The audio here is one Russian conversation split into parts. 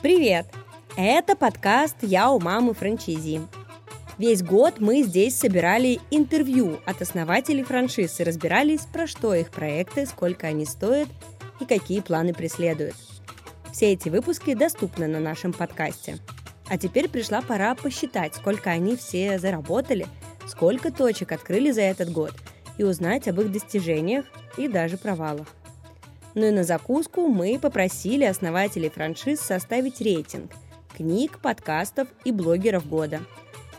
Привет! Это подкаст «Я у мамы франчайзи». Весь год мы здесь собирали интервью от основателей франшиз и разбирались, про что их проекты, сколько они стоят и какие планы преследуют. Все эти выпуски доступны на нашем подкасте. А теперь пришла пора посчитать, сколько они все заработали, сколько точек открыли за этот год и узнать об их достижениях и даже провалах. Ну и на закуску мы попросили основателей франшиз составить рейтинг книг, подкастов и блогеров года.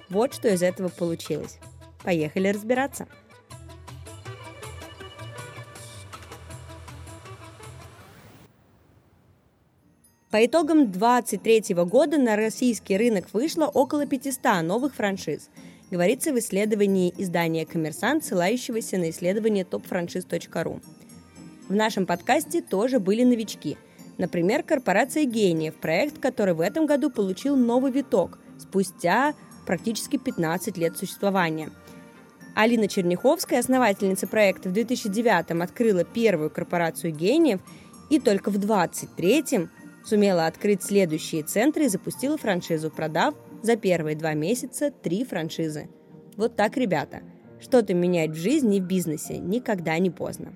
Вот что из этого получилось. Поехали разбираться. По итогам 2023 года на российский рынок вышло около 500 новых франшиз, говорится в исследовании издания «Коммерсант», ссылающегося на исследование topfranchise.ru. В нашем подкасте тоже были новички. Например, корпорация «Гениев», проект, который в этом году получил новый виток спустя практически 15 лет существования. Алина Черняховская, основательница проекта, в 2009 открыла первую корпорацию «Гениев» и только в 2023 сумела открыть следующие центры и запустила франшизу, продав за первые два месяца три франшизы. Вот так, ребята. Что-то менять в жизни и в бизнесе никогда не поздно.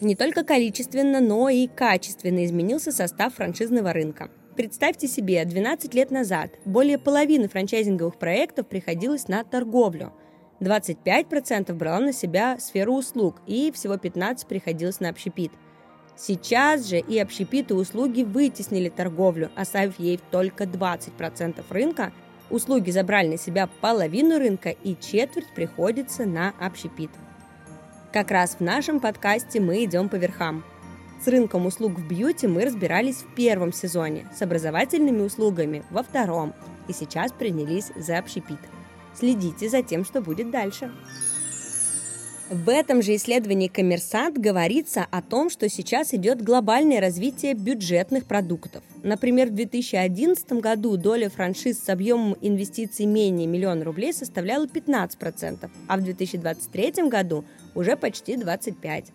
Не только количественно, но и качественно изменился состав франшизного рынка. Представьте себе, 12 лет назад более половины франчайзинговых проектов приходилось на торговлю. 25% брала на себя сферу услуг и всего 15% приходилось на общепит. Сейчас же и общепит и услуги вытеснили торговлю, оставив ей только 20% рынка. Услуги забрали на себя половину рынка и четверть приходится на общепит. Как раз в нашем подкасте мы идем по верхам. С рынком услуг в бьюти мы разбирались в первом сезоне, с образовательными услугами во втором, и сейчас принялись за общепит. Следите за тем, что будет дальше. В этом же исследовании «Коммерсант» говорится о том, что сейчас идет глобальное развитие бюджетных продуктов. Например, в 2011 году доля франшиз с объемом инвестиций менее миллиона рублей составляла 15%, а в 2023 году уже почти 25%.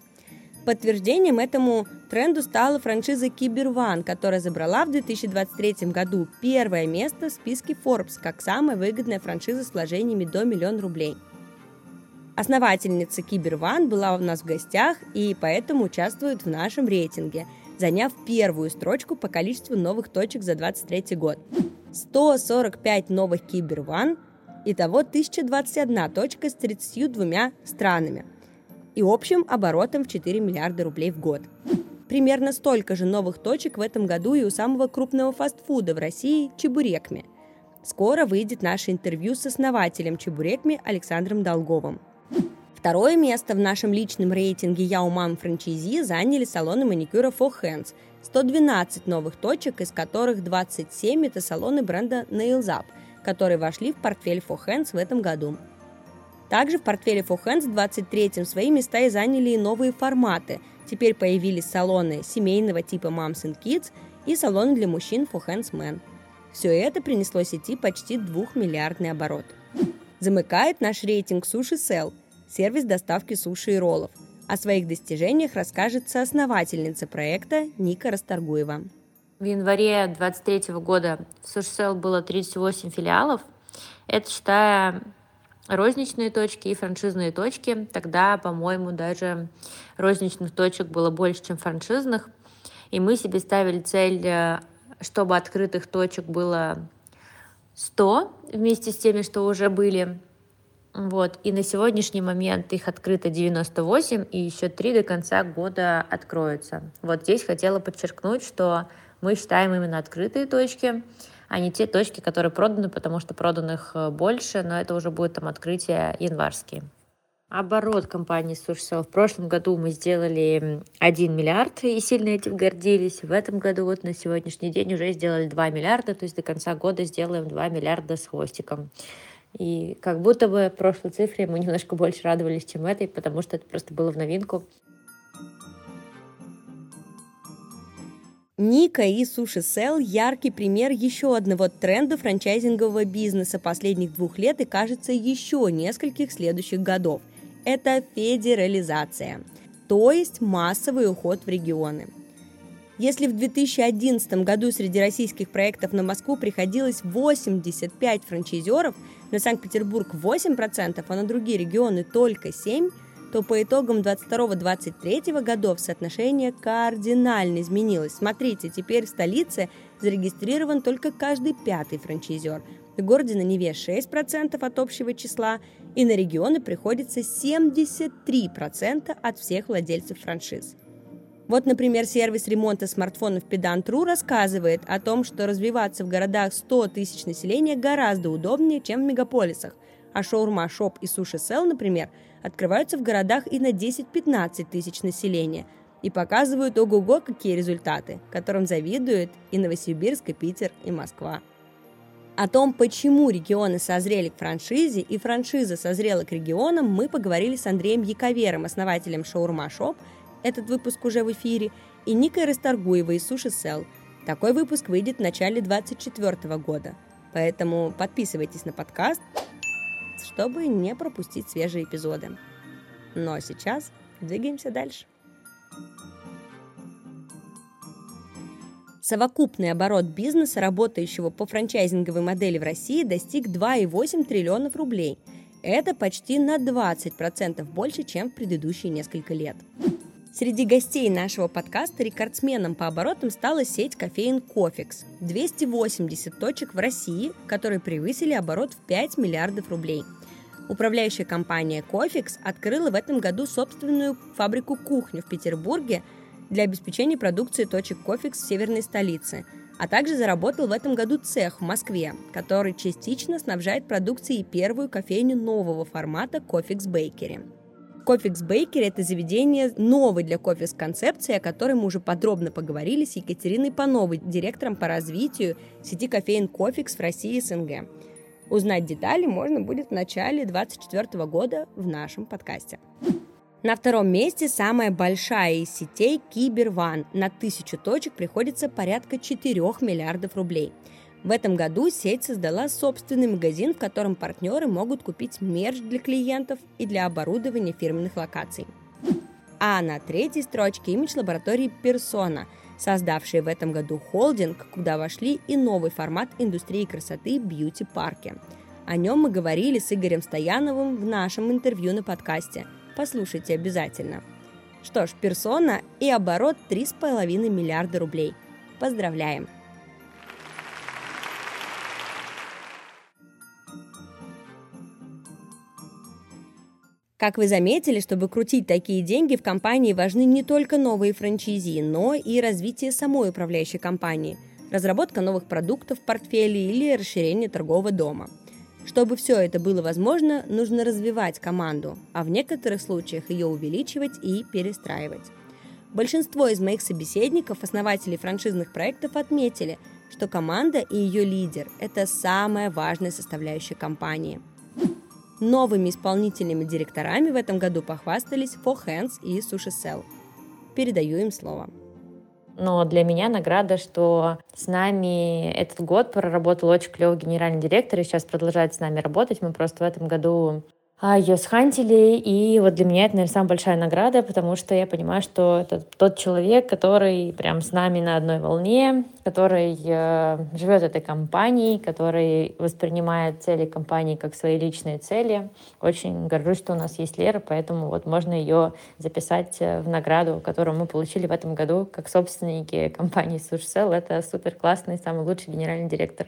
Подтверждением этому тренду стала франшиза Киберван, которая забрала в 2023 году первое место в списке Forbes как самая выгодная франшиза с вложениями до миллиона рублей – Основательница Киберван была у нас в гостях и поэтому участвует в нашем рейтинге, заняв первую строчку по количеству новых точек за 2023 год. 145 новых Киберван, итого 1021 точка с 32 странами и общим оборотом в 4 миллиарда рублей в год. Примерно столько же новых точек в этом году и у самого крупного фастфуда в России – Чебурекми. Скоро выйдет наше интервью с основателем Чебурекми Александром Долговым – Второе место в нашем личном рейтинге «Я у мам франчайзи» заняли салоны маникюра For Hands. 112 новых точек, из которых 27 – это салоны бренда Nails Up, которые вошли в портфель For Hands в этом году. Также в портфеле For Hands в 23-м свои места и заняли и новые форматы. Теперь появились салоны семейного типа Moms and Kids и салоны для мужчин For Hands Men. Все это принесло сети почти 2-миллиардный оборот. Замыкает наш рейтинг Sushi Sell – сервис доставки суши и роллов. О своих достижениях расскажет соосновательница проекта Ника Расторгуева. В январе 2023 года в SushSell было 38 филиалов. Это считая розничные точки и франшизные точки. Тогда, по-моему, даже розничных точек было больше, чем франшизных. И мы себе ставили цель, э, чтобы открытых точек было 100 вместе с теми, что уже были. Вот. И на сегодняшний момент их открыто 98, и еще три до конца года откроются. Вот здесь хотела подчеркнуть, что мы считаем именно открытые точки, а не те точки, которые проданы, потому что проданных э, больше, но это уже будет там открытие январские. Оборот компании SushSell. В прошлом году мы сделали 1 миллиард и сильно этим гордились. В этом году вот на сегодняшний день уже сделали 2 миллиарда, то есть до конца года сделаем 2 миллиарда с хвостиком. И как будто бы прошлой цифре мы немножко больше радовались, чем этой, потому что это просто было в новинку. Ника и Суши Сел – яркий пример еще одного тренда франчайзингового бизнеса последних двух лет и, кажется, еще нескольких следующих годов. Это федерализация, то есть массовый уход в регионы. Если в 2011 году среди российских проектов на Москву приходилось 85 франчайзеров, на Санкт-Петербург 8%, а на другие регионы только 7%, то по итогам 22-23 годов соотношение кардинально изменилось. Смотрите, теперь в столице зарегистрирован только каждый пятый франчайзер. В городе на Неве 6% от общего числа, и на регионы приходится 73% от всех владельцев франшиз. Вот, например, сервис ремонта смартфонов Pedant.ru рассказывает о том, что развиваться в городах 100 тысяч населения гораздо удобнее, чем в мегаполисах. А шаурма, шоп и суши-сел, например, открываются в городах и на 10-15 тысяч населения и показывают ого-го какие результаты, которым завидуют и Новосибирск, и Питер, и Москва. О том, почему регионы созрели к франшизе и франшиза созрела к регионам, мы поговорили с Андреем Яковером, основателем шаурма Шоп этот выпуск уже в эфире, и Никой Расторгуевой из Суши Сел. Такой выпуск выйдет в начале 2024 года. Поэтому подписывайтесь на подкаст, чтобы не пропустить свежие эпизоды. Ну а сейчас двигаемся дальше. Совокупный оборот бизнеса, работающего по франчайзинговой модели в России, достиг 2,8 триллионов рублей. Это почти на 20% больше, чем в предыдущие несколько лет. Среди гостей нашего подкаста рекордсменом по оборотам стала сеть кофеин Кофекс. 280 точек в России, которые превысили оборот в 5 миллиардов рублей. Управляющая компания Кофекс открыла в этом году собственную фабрику-кухню в Петербурге для обеспечения продукции точек Кофекс в северной столице, а также заработал в этом году цех в Москве, который частично снабжает продукцией первую кофейню нового формата Кофекс Бейкери. Кофекс Бейкери – это заведение новой для кофе концепции, о которой мы уже подробно поговорили с Екатериной Пановой, директором по развитию сети кофеин Кофекс в России и СНГ. Узнать детали можно будет в начале 2024 года в нашем подкасте. На втором месте самая большая из сетей Киберван. На тысячу точек приходится порядка 4 миллиардов рублей – в этом году сеть создала собственный магазин, в котором партнеры могут купить мерч для клиентов и для оборудования фирменных локаций. А на третьей строчке имидж лаборатории Persona, создавшие в этом году холдинг, куда вошли и новый формат индустрии красоты бьюти-парки. О нем мы говорили с Игорем Стояновым в нашем интервью на подкасте. Послушайте обязательно. Что ж, персона и оборот 3,5 миллиарда рублей. Поздравляем! Как вы заметили, чтобы крутить такие деньги, в компании важны не только новые франчайзи, но и развитие самой управляющей компании, разработка новых продуктов в портфеле или расширение торгового дома. Чтобы все это было возможно, нужно развивать команду, а в некоторых случаях ее увеличивать и перестраивать. Большинство из моих собеседников, основателей франшизных проектов, отметили, что команда и ее лидер – это самая важная составляющая компании – Новыми исполнительными директорами в этом году похвастались Four Hands и Sushi Cell. Передаю им слово. Но для меня награда, что с нами этот год проработал очень клевый генеральный директор и сейчас продолжает с нами работать. Мы просто в этом году ее схантили, и вот для меня это, наверное, самая большая награда, потому что я понимаю, что это тот человек, который прям с нами на одной волне, который э, живет этой компанией, который воспринимает цели компании как свои личные цели. Очень горжусь, что у нас есть Лера, поэтому вот можно ее записать э, в награду, которую мы получили в этом году как собственники компании Сушсел. Это супер классный, самый лучший генеральный директор.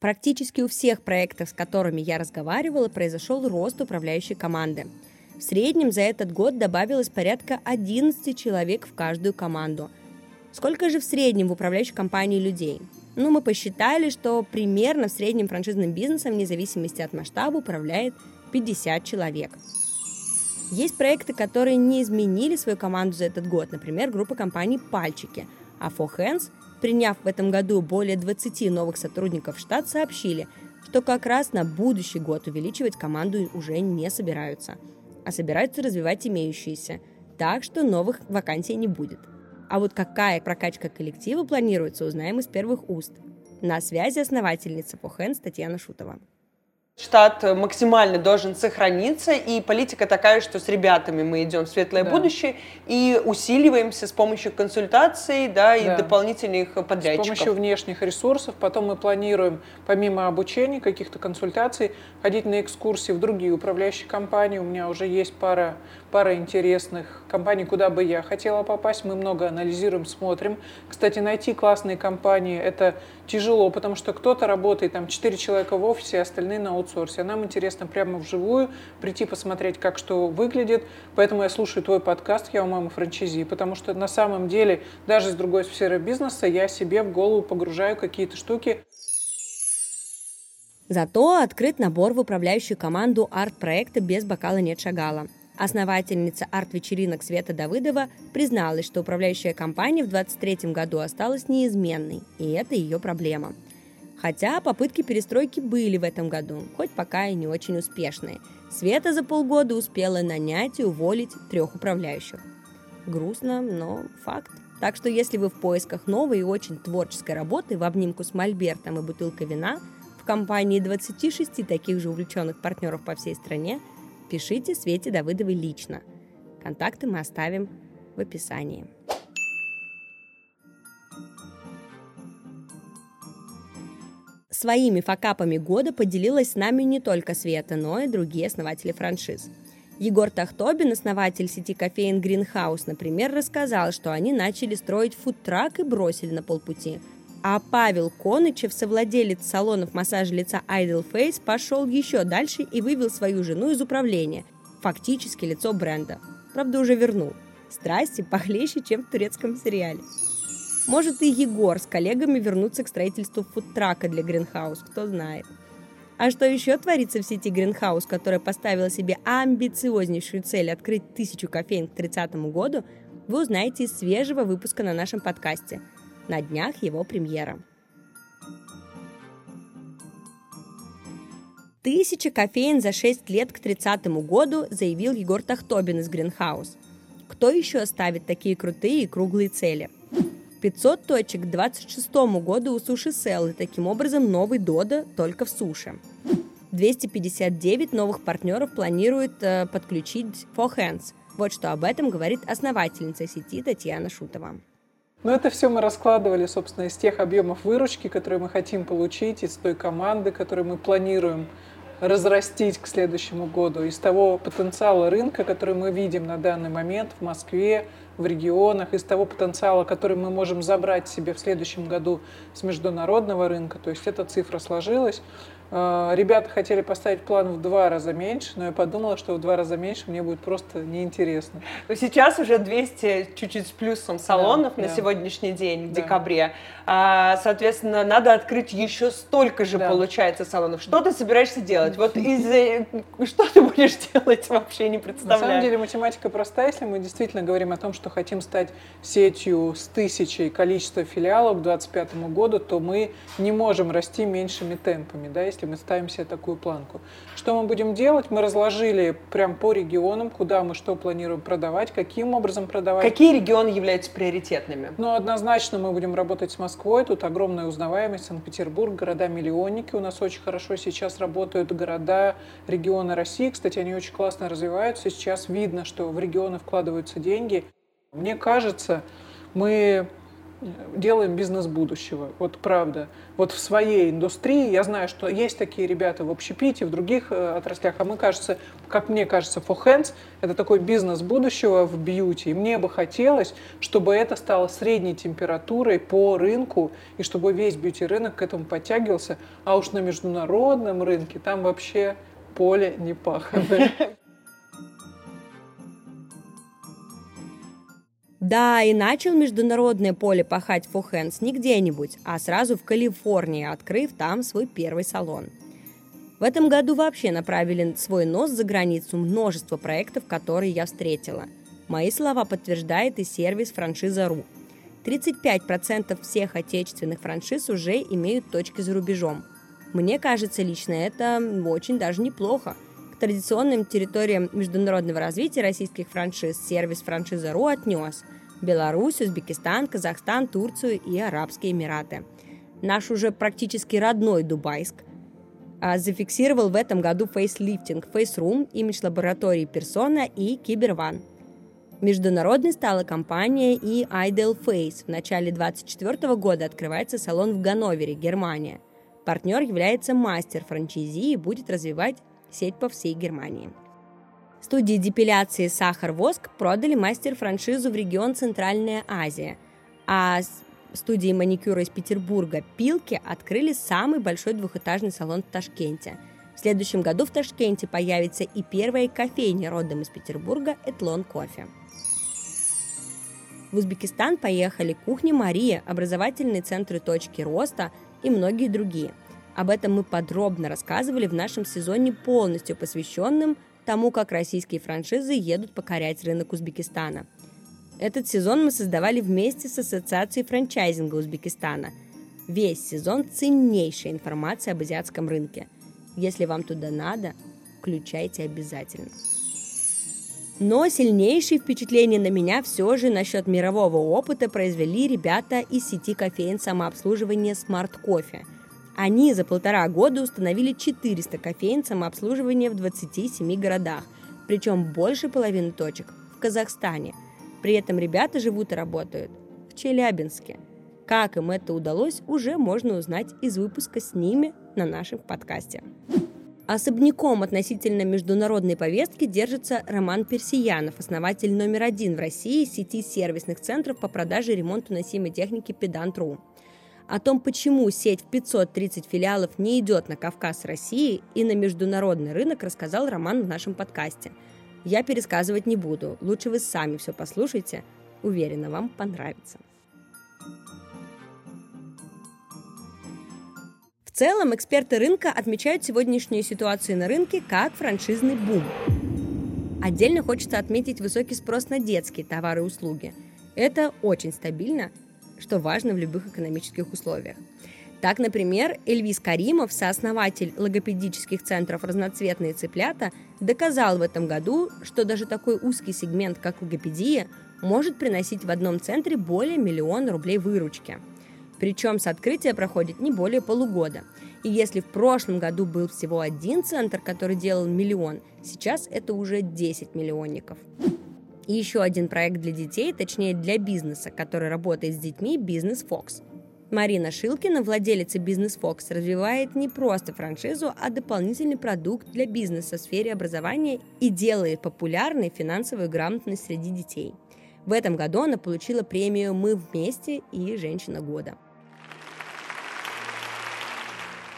Практически у всех проектов, с которыми я разговаривала, произошел рост управляющей команды. В среднем за этот год добавилось порядка 11 человек в каждую команду. Сколько же в среднем в управляющей компании людей? Ну, мы посчитали, что примерно в среднем франшизным бизнесом, вне зависимости от масштаба, управляет 50 человек. Есть проекты, которые не изменили свою команду за этот год, например, группа компаний «Пальчики», а For Hands приняв в этом году более 20 новых сотрудников в штат, сообщили, что как раз на будущий год увеличивать команду уже не собираются, а собираются развивать имеющиеся, так что новых вакансий не будет. А вот какая прокачка коллектива планируется, узнаем из первых уст. На связи основательница Похен Татьяна Шутова. Штат максимально должен сохраниться, и политика такая, что с ребятами мы идем в светлое да. будущее и усиливаемся с помощью консультаций да, и да. дополнительных подрядчиков. С помощью внешних ресурсов. Потом мы планируем, помимо обучения, каких-то консультаций, ходить на экскурсии в другие управляющие компании. У меня уже есть пара, пара интересных компаний, куда бы я хотела попасть. Мы много анализируем, смотрим. Кстати, найти классные компании – это тяжело, потому что кто-то работает, там, 4 человека в офисе, а остальные на аутсорсе. А нам интересно прямо вживую прийти посмотреть, как что выглядит. Поэтому я слушаю твой подкаст «Я у мамы франчайзи», потому что на самом деле даже с другой сферы бизнеса я себе в голову погружаю какие-то штуки. Зато открыт набор в управляющую команду арт-проекта «Без бокала нет шагала». Основательница арт-вечеринок Света Давыдова призналась, что управляющая компания в 2023 году осталась неизменной, и это ее проблема. Хотя попытки перестройки были в этом году, хоть пока и не очень успешные. Света за полгода успела нанять и уволить трех управляющих. Грустно, но факт. Так что если вы в поисках новой и очень творческой работы в обнимку с мольбертом и бутылкой вина в компании 26 таких же увлеченных партнеров по всей стране – Пишите Свете Давыдовой лично. Контакты мы оставим в описании. Своими факапами года поделилась с нами не только Света, но и другие основатели франшиз. Егор Тахтобин, основатель сети кофеин Greenhouse, например, рассказал, что они начали строить фудтрак и бросили на полпути – а Павел Конычев, совладелец салонов массажа лица Idol Face, пошел еще дальше и вывел свою жену из управления, фактически лицо бренда. Правда, уже вернул. Страсти похлеще, чем в турецком сериале. Может и Егор с коллегами вернутся к строительству фудтрака для Гринхаус, кто знает. А что еще творится в сети Гринхаус, которая поставила себе амбициознейшую цель открыть тысячу кофеин к 30 году, вы узнаете из свежего выпуска на нашем подкасте – на днях его премьера. Тысяча кофеин за 6 лет к 30 году, заявил Егор Тахтобин из Гринхаус. Кто еще ставит такие крутые и круглые цели? 500 точек к 26 году у Суши Сел, и таким образом новый Дода только в суше. 259 новых партнеров планирует э, подключить For Hands. Вот что об этом говорит основательница сети Татьяна Шутова. Но это все мы раскладывали, собственно, из тех объемов выручки, которые мы хотим получить, из той команды, которую мы планируем разрастить к следующему году, из того потенциала рынка, который мы видим на данный момент в Москве, в регионах, из того потенциала, который мы можем забрать себе в следующем году с международного рынка. То есть эта цифра сложилась. А, ребята хотели поставить план в два раза меньше, но я подумала, что в два раза меньше мне будет просто неинтересно. Сейчас уже 200 чуть-чуть с плюсом салонов да, на да. сегодняшний день, в да. декабре. А, соответственно, надо открыть еще столько же, да. получается, салонов. Что ты собираешься делать? Вот из что ты будешь делать, вообще не представляю. На самом деле математика простая, если мы действительно говорим о том, что хотим стать сетью с тысячей количества филиалов к 2025 году, то мы не можем расти меньшими темпами, да, если мы ставим себе такую планку. Что мы будем делать? Мы разложили прям по регионам, куда мы что планируем продавать, каким образом продавать. Какие регионы являются приоритетными? Ну, однозначно мы будем работать с Москвой, тут огромная узнаваемость, Санкт-Петербург, города-миллионники у нас очень хорошо сейчас работают, города, регионы России, кстати, они очень классно развиваются, сейчас видно, что в регионы вкладываются деньги. Мне кажется, мы делаем бизнес будущего. Вот правда. Вот в своей индустрии я знаю, что есть такие ребята в общепите, в других э, отраслях, а мы, кажется, как мне кажется, for hands это такой бизнес будущего в бьюти. И мне бы хотелось, чтобы это стало средней температурой по рынку, и чтобы весь бьюти-рынок к этому подтягивался. А уж на международном рынке там вообще поле не паханное. Да, и начал международное поле пахать Фохенс не где-нибудь, а сразу в Калифорнии, открыв там свой первый салон. В этом году вообще направили свой нос за границу множество проектов, которые я встретила. Мои слова подтверждает и сервис франшиза.ру. 35% всех отечественных франшиз уже имеют точки за рубежом. Мне кажется, лично это очень даже неплохо. Традиционным территориям международного развития российских франшиз сервис франшиза.ру отнес Беларусь, Узбекистан, Казахстан, Турцию и Арабские Эмираты. Наш уже практически родной Дубайск. а, зафиксировал в этом году фейслифтинг Room, имидж лаборатории Persona и Киберван. Международной стала компания и Ideal Face. В начале 2024 года открывается салон в Ганновере, Германия. Партнер является мастер франчайзи и будет развивать сеть по всей Германии. Студии депиляции «Сахар-воск» продали мастер-франшизу в регион Центральная Азия, а студии маникюра из Петербурга «Пилки» открыли самый большой двухэтажный салон в Ташкенте. В следующем году в Ташкенте появится и первая кофейня родом из Петербурга «Этлон кофе». В Узбекистан поехали кухня Мария, образовательные центры точки роста и многие другие. Об этом мы подробно рассказывали в нашем сезоне, полностью посвященном тому, как российские франшизы едут покорять рынок Узбекистана – этот сезон мы создавали вместе с Ассоциацией франчайзинга Узбекистана. Весь сезон ценнейшая информация об азиатском рынке. Если вам туда надо, включайте обязательно. Но сильнейшие впечатления на меня все же насчет мирового опыта произвели ребята из сети кофеин самообслуживания Smart Coffee. Они за полтора года установили 400 кофеин самообслуживания в 27 городах, причем больше половины точек в Казахстане – при этом ребята живут и работают в Челябинске. Как им это удалось, уже можно узнать из выпуска с ними на нашем подкасте. Особняком относительно международной повестки держится Роман Персиянов, основатель номер один в России сети сервисных центров по продаже и ремонту носимой техники Pedant.ru. О том, почему сеть в 530 филиалов не идет на Кавказ России и на международный рынок, рассказал Роман в нашем подкасте – я пересказывать не буду. Лучше вы сами все послушайте. Уверена, вам понравится. В целом, эксперты рынка отмечают сегодняшнюю ситуацию на рынке как франшизный бум. Отдельно хочется отметить высокий спрос на детские товары и услуги. Это очень стабильно, что важно в любых экономических условиях. Так, например, Эльвис Каримов, сооснователь логопедических центров «Разноцветные цыплята», доказал в этом году, что даже такой узкий сегмент, как логопедия, может приносить в одном центре более миллиона рублей выручки. Причем с открытия проходит не более полугода. И если в прошлом году был всего один центр, который делал миллион, сейчас это уже 10 миллионников. И еще один проект для детей, точнее для бизнеса, который работает с детьми, «Бизнес Фокс». Марина Шилкина, владелица Бизнес Фокс, развивает не просто франшизу, а дополнительный продукт для бизнеса в сфере образования и делает популярной финансовую грамотность среди детей. В этом году она получила премию «Мы вместе» и «Женщина года».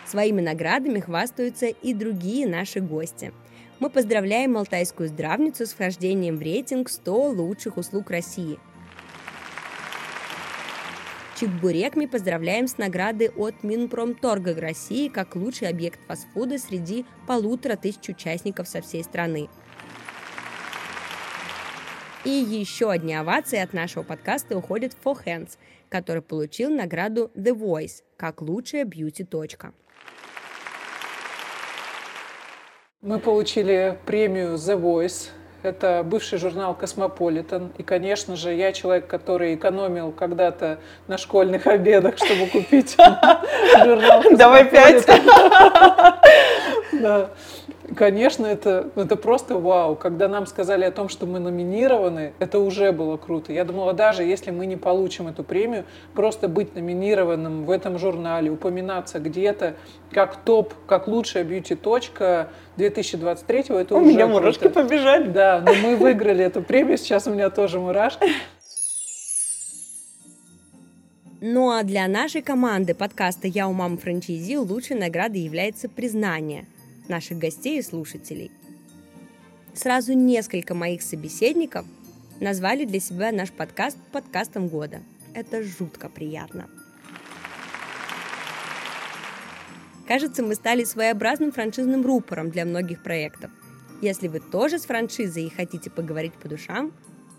Своими наградами хвастаются и другие наши гости. Мы поздравляем Алтайскую здравницу с вхождением в рейтинг 100 лучших услуг России – Чебурек мы поздравляем с наградой от Минпромторга России как лучший объект фастфуда среди полутора тысяч участников со всей страны. И еще одни овации от нашего подкаста уходят в For Hands, который получил награду The Voice как лучшая бьюти-точка. Мы получили премию The Voice это бывший журнал «Космополитен». И, конечно же, я человек, который экономил когда-то на школьных обедах, чтобы купить журнал Давай пять. Да. Конечно, это, это просто вау. Когда нам сказали о том, что мы номинированы, это уже было круто. Я думала, даже если мы не получим эту премию, просто быть номинированным в этом журнале, упоминаться где-то как топ, как лучшая бьюти-точка 2023, это у уже меня мурашки круто. побежали. Да, но мы выиграли эту премию, сейчас у меня тоже мурашки. Ну а для нашей команды подкаста «Я у мамы франчайзи» лучшей наградой является признание – наших гостей и слушателей. Сразу несколько моих собеседников назвали для себя наш подкаст подкастом года. Это жутко приятно. Кажется, мы стали своеобразным франшизным рупором для многих проектов. Если вы тоже с франшизой и хотите поговорить по душам,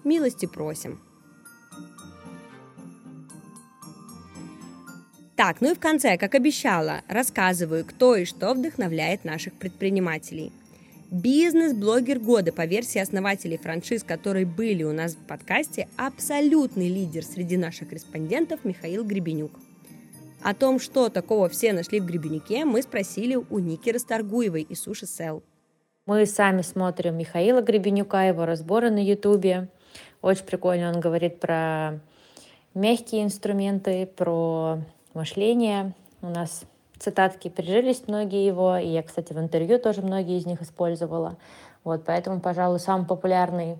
милости просим – Так, ну и в конце, как обещала, рассказываю, кто и что вдохновляет наших предпринимателей. Бизнес-блогер года по версии основателей франшиз, которые были у нас в подкасте, абсолютный лидер среди наших респондентов Михаил Гребенюк. О том, что такого все нашли в Гребенюке, мы спросили у Ники Расторгуевой из Суши Сел. Мы сами смотрим Михаила Гребенюка, его разборы на Ютубе. Очень прикольно он говорит про мягкие инструменты, про мышление. У нас цитатки прижились многие его, и я, кстати, в интервью тоже многие из них использовала. Вот, поэтому, пожалуй, самый популярный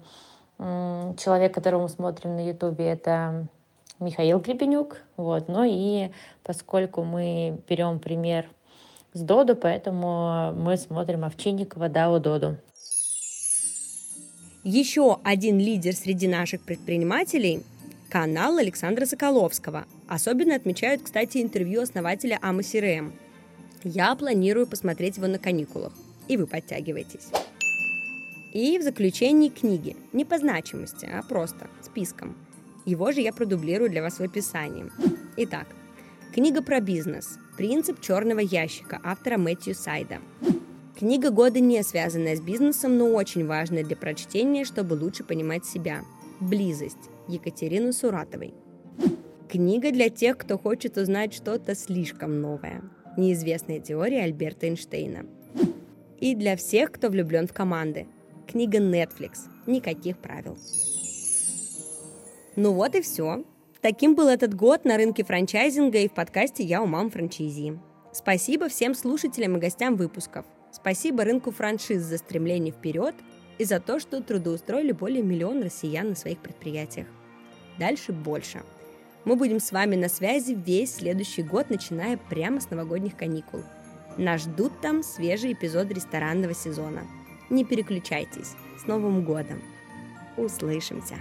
человек, которого мы смотрим на Ютубе, это Михаил Гребенюк. Вот. Ну и поскольку мы берем пример с Доду, поэтому мы смотрим Овчинникова Дао Доду. Еще один лидер среди наших предпринимателей – канал Александра Соколовского. Особенно отмечают, кстати, интервью основателя Ама CRM. Я планирую посмотреть его на каникулах. И вы подтягивайтесь. И в заключении книги. Не по значимости, а просто списком. Его же я продублирую для вас в описании. Итак, книга про бизнес. Принцип черного ящика автора Мэтью Сайда. Книга года не связанная с бизнесом, но очень важная для прочтения, чтобы лучше понимать себя. «Близость» Екатерины Суратовой. Книга для тех, кто хочет узнать что-то слишком новое. Неизвестная теория Альберта Эйнштейна. И для всех, кто влюблен в команды. Книга Netflix. Никаких правил. Ну вот и все. Таким был этот год на рынке франчайзинга и в подкасте «Я у мам франчайзи». Спасибо всем слушателям и гостям выпусков. Спасибо рынку франшиз за стремление вперед и за то, что трудоустроили более миллиона россиян на своих предприятиях. Дальше больше. Мы будем с вами на связи весь следующий год, начиная прямо с новогодних каникул. Нас ждут там свежие эпизоды ресторанного сезона – не переключайтесь. С Новым годом! Услышимся!